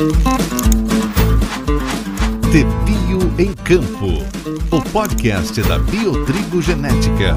De Bio em Campo, o podcast da Biotrigo Genética.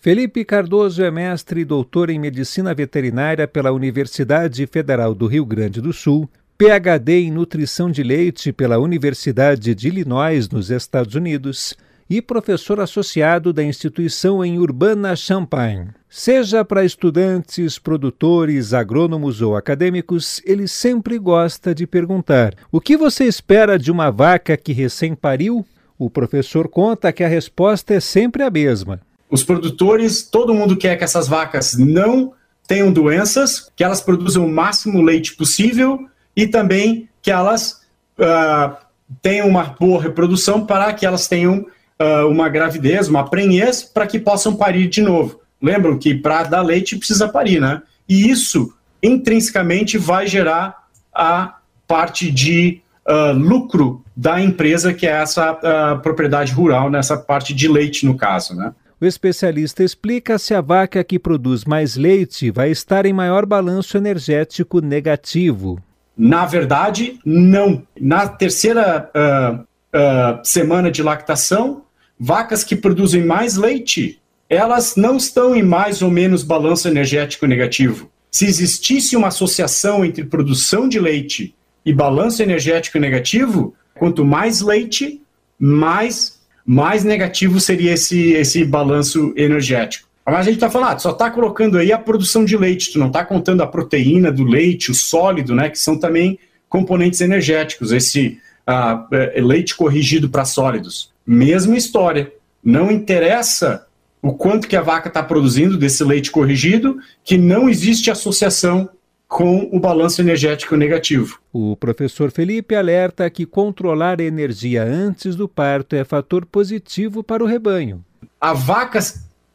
Felipe Cardoso é mestre e doutor em medicina veterinária pela Universidade Federal do Rio Grande do Sul, PhD em nutrição de leite pela Universidade de Illinois, nos Estados Unidos e professor associado da instituição em Urbana-Champaign. Seja para estudantes, produtores, agrônomos ou acadêmicos, ele sempre gosta de perguntar: o que você espera de uma vaca que recém pariu? O professor conta que a resposta é sempre a mesma. Os produtores, todo mundo quer que essas vacas não tenham doenças, que elas produzam o máximo leite possível e também que elas uh, tenham uma boa reprodução para que elas tenham uh, uma gravidez, uma prenhez, para que possam parir de novo. Lembram que para dar leite precisa parir, né? E isso intrinsecamente vai gerar a parte de uh, lucro da empresa, que é essa uh, propriedade rural, nessa parte de leite, no caso, né? O especialista explica se a vaca que produz mais leite vai estar em maior balanço energético negativo. Na verdade, não. Na terceira uh, uh, semana de lactação, vacas que produzem mais leite, elas não estão em mais ou menos balanço energético negativo. Se existisse uma associação entre produção de leite e balanço energético negativo, quanto mais leite, mais, mais negativo seria esse, esse balanço energético. Mas a gente está falando, ah, só está colocando aí a produção de leite, tu não está contando a proteína do leite, o sólido, né, que são também componentes energéticos, esse uh, leite corrigido para sólidos. Mesma história. Não interessa o quanto que a vaca está produzindo desse leite corrigido, que não existe associação com o balanço energético negativo. O professor Felipe alerta que controlar a energia antes do parto é fator positivo para o rebanho. A vaca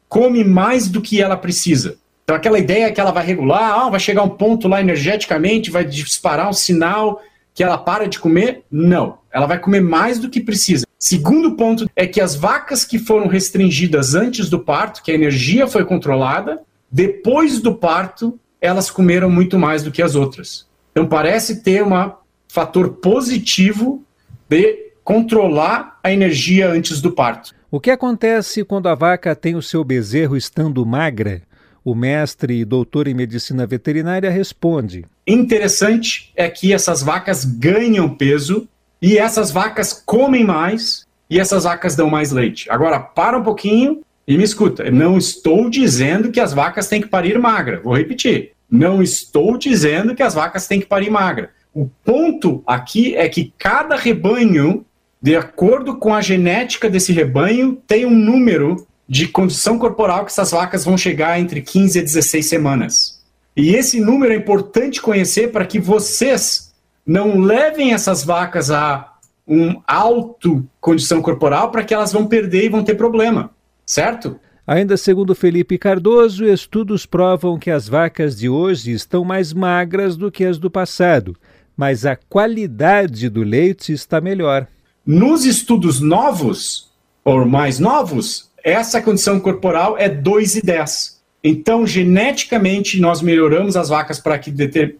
come mais do que ela precisa. Então aquela ideia que ela vai regular, ah, vai chegar um ponto lá energeticamente, vai disparar um sinal que ela para de comer? Não. Ela vai comer mais do que precisa. Segundo ponto é que as vacas que foram restringidas antes do parto, que a energia foi controlada, depois do parto, elas comeram muito mais do que as outras. Então parece ter um fator positivo de controlar a energia antes do parto. O que acontece quando a vaca tem o seu bezerro estando magra? O mestre e doutor em medicina veterinária responde: Interessante é que essas vacas ganham peso e essas vacas comem mais e essas vacas dão mais leite. Agora, para um pouquinho e me escuta. Não estou dizendo que as vacas têm que parir magra. Vou repetir. Não estou dizendo que as vacas têm que parir magra. O ponto aqui é que cada rebanho, de acordo com a genética desse rebanho, tem um número de condição corporal que essas vacas vão chegar entre 15 a 16 semanas. E esse número é importante conhecer para que vocês não levem essas vacas a um alto condição corporal para que elas vão perder e vão ter problema, certo? Ainda segundo Felipe Cardoso, estudos provam que as vacas de hoje estão mais magras do que as do passado, mas a qualidade do leite está melhor. Nos estudos novos, ou mais novos, essa condição corporal é 2 e 10. Então, geneticamente, nós melhoramos as vacas para que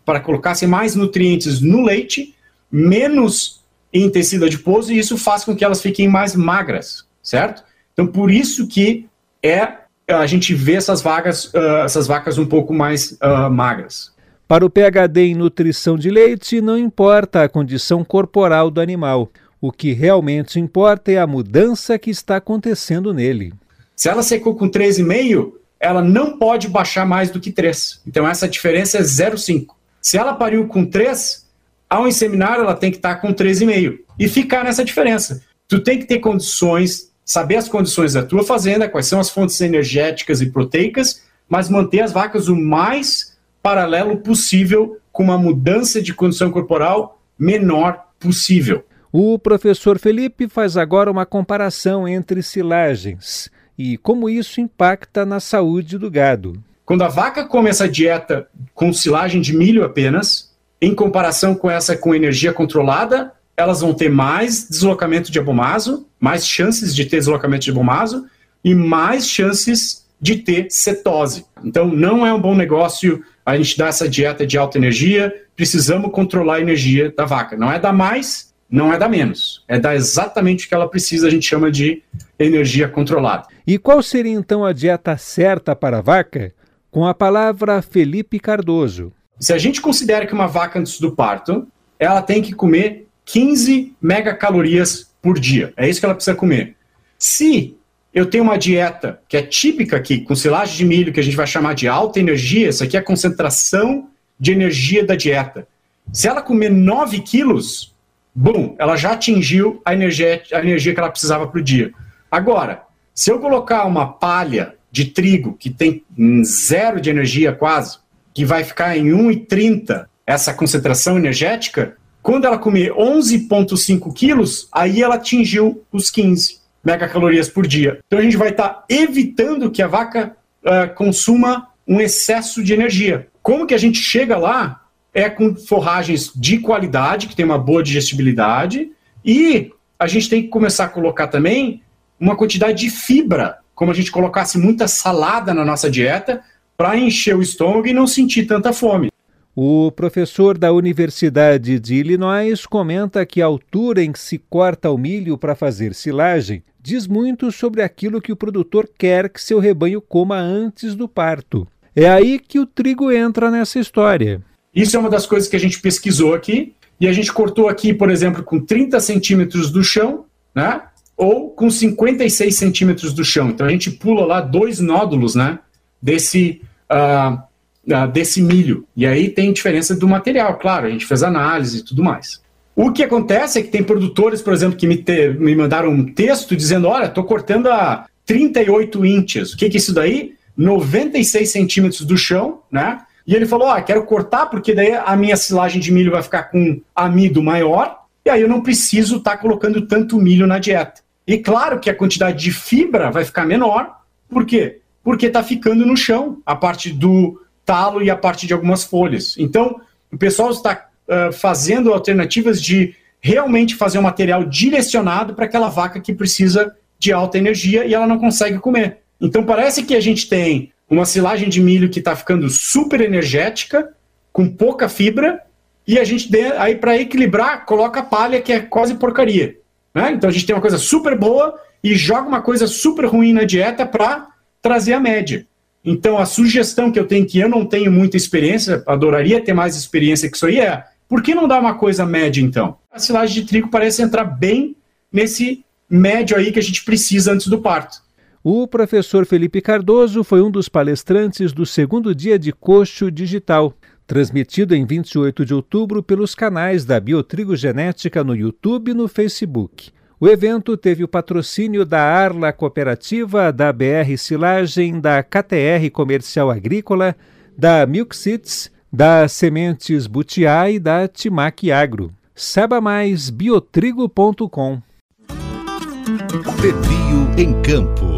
para colocassem mais nutrientes no leite, menos em tecido adiposo, e isso faz com que elas fiquem mais magras, certo? Então, por isso que é a gente vê essas vacas, uh, essas vacas um pouco mais uh, magras. Para o PhD em nutrição de leite, não importa a condição corporal do animal. O que realmente importa é a mudança que está acontecendo nele. Se ela secou com 13,5, ela não pode baixar mais do que 3. Então essa diferença é 0,5. Se ela pariu com 3, ao inseminar ela tem que estar com 13,5 e ficar nessa diferença. Tu tem que ter condições, saber as condições da tua fazenda, quais são as fontes energéticas e proteicas, mas manter as vacas o mais paralelo possível com uma mudança de condição corporal menor possível. O professor Felipe faz agora uma comparação entre silagens e como isso impacta na saúde do gado. Quando a vaca come essa dieta com silagem de milho apenas, em comparação com essa com energia controlada, elas vão ter mais deslocamento de abomaso, mais chances de ter deslocamento de abomaso e mais chances de ter cetose. Então, não é um bom negócio a gente dá essa dieta de alta energia, precisamos controlar a energia da vaca. Não é dar mais, não é dar menos. É dar exatamente o que ela precisa, a gente chama de energia controlada. E qual seria então a dieta certa para a vaca? Com a palavra Felipe Cardoso. Se a gente considera que uma vaca antes do parto, ela tem que comer 15 megacalorias por dia. É isso que ela precisa comer. Se eu tenho uma dieta que é típica aqui, com silagem de milho, que a gente vai chamar de alta energia, isso aqui é a concentração de energia da dieta. Se ela comer 9 quilos, bum, ela já atingiu a energia, a energia que ela precisava para o dia. Agora, se eu colocar uma palha de trigo que tem zero de energia quase, que vai ficar em 1,30 essa concentração energética, quando ela comer 11,5 quilos, aí ela atingiu os 15 megacalorias por dia. Então a gente vai estar tá evitando que a vaca uh, consuma um excesso de energia. Como que a gente chega lá? É com forragens de qualidade, que tem uma boa digestibilidade, e a gente tem que começar a colocar também uma quantidade de fibra, como a gente colocasse muita salada na nossa dieta, para encher o estômago e não sentir tanta fome. O professor da Universidade de Illinois comenta que a altura em que se corta o milho para fazer silagem diz muito sobre aquilo que o produtor quer que seu rebanho coma antes do parto. É aí que o trigo entra nessa história. Isso é uma das coisas que a gente pesquisou aqui, e a gente cortou aqui, por exemplo, com 30 centímetros do chão, né? Ou com 56 centímetros do chão. Então a gente pula lá dois nódulos, né? Desse. Uh, uh, desse milho. E aí tem diferença do material, claro, a gente fez análise e tudo mais. O que acontece é que tem produtores, por exemplo, que me, te, me mandaram um texto dizendo: olha, estou cortando a 38 inches. O que, que é isso daí? 96 centímetros do chão, né? E ele falou: ah, quero cortar porque daí a minha silagem de milho vai ficar com amido maior e aí eu não preciso estar tá colocando tanto milho na dieta. E claro que a quantidade de fibra vai ficar menor. Por quê? Porque está ficando no chão a parte do, talo e a parte de algumas folhas. Então, o pessoal está uh, fazendo alternativas de realmente fazer um material direcionado para aquela vaca que precisa de alta energia e ela não consegue comer. Então, parece que a gente tem uma silagem de milho que está ficando super energética, com pouca fibra, e a gente, aí para equilibrar, coloca palha, que é quase porcaria. Né? Então, a gente tem uma coisa super boa e joga uma coisa super ruim na dieta para trazer a média. Então, a sugestão que eu tenho, que eu não tenho muita experiência, adoraria ter mais experiência que isso aí, é por que não dar uma coisa média, então? A silagem de trigo parece entrar bem nesse médio aí que a gente precisa antes do parto. O professor Felipe Cardoso foi um dos palestrantes do segundo dia de Coxo Digital, transmitido em 28 de outubro pelos canais da Biotrigo Genética no YouTube e no Facebook. O evento teve o patrocínio da Arla Cooperativa, da BR Silagem, da KTR Comercial Agrícola, da Milk Seeds, da Sementes Butiá e da Timac Agro. Saiba mais biotrigo.com. Pepio em Campo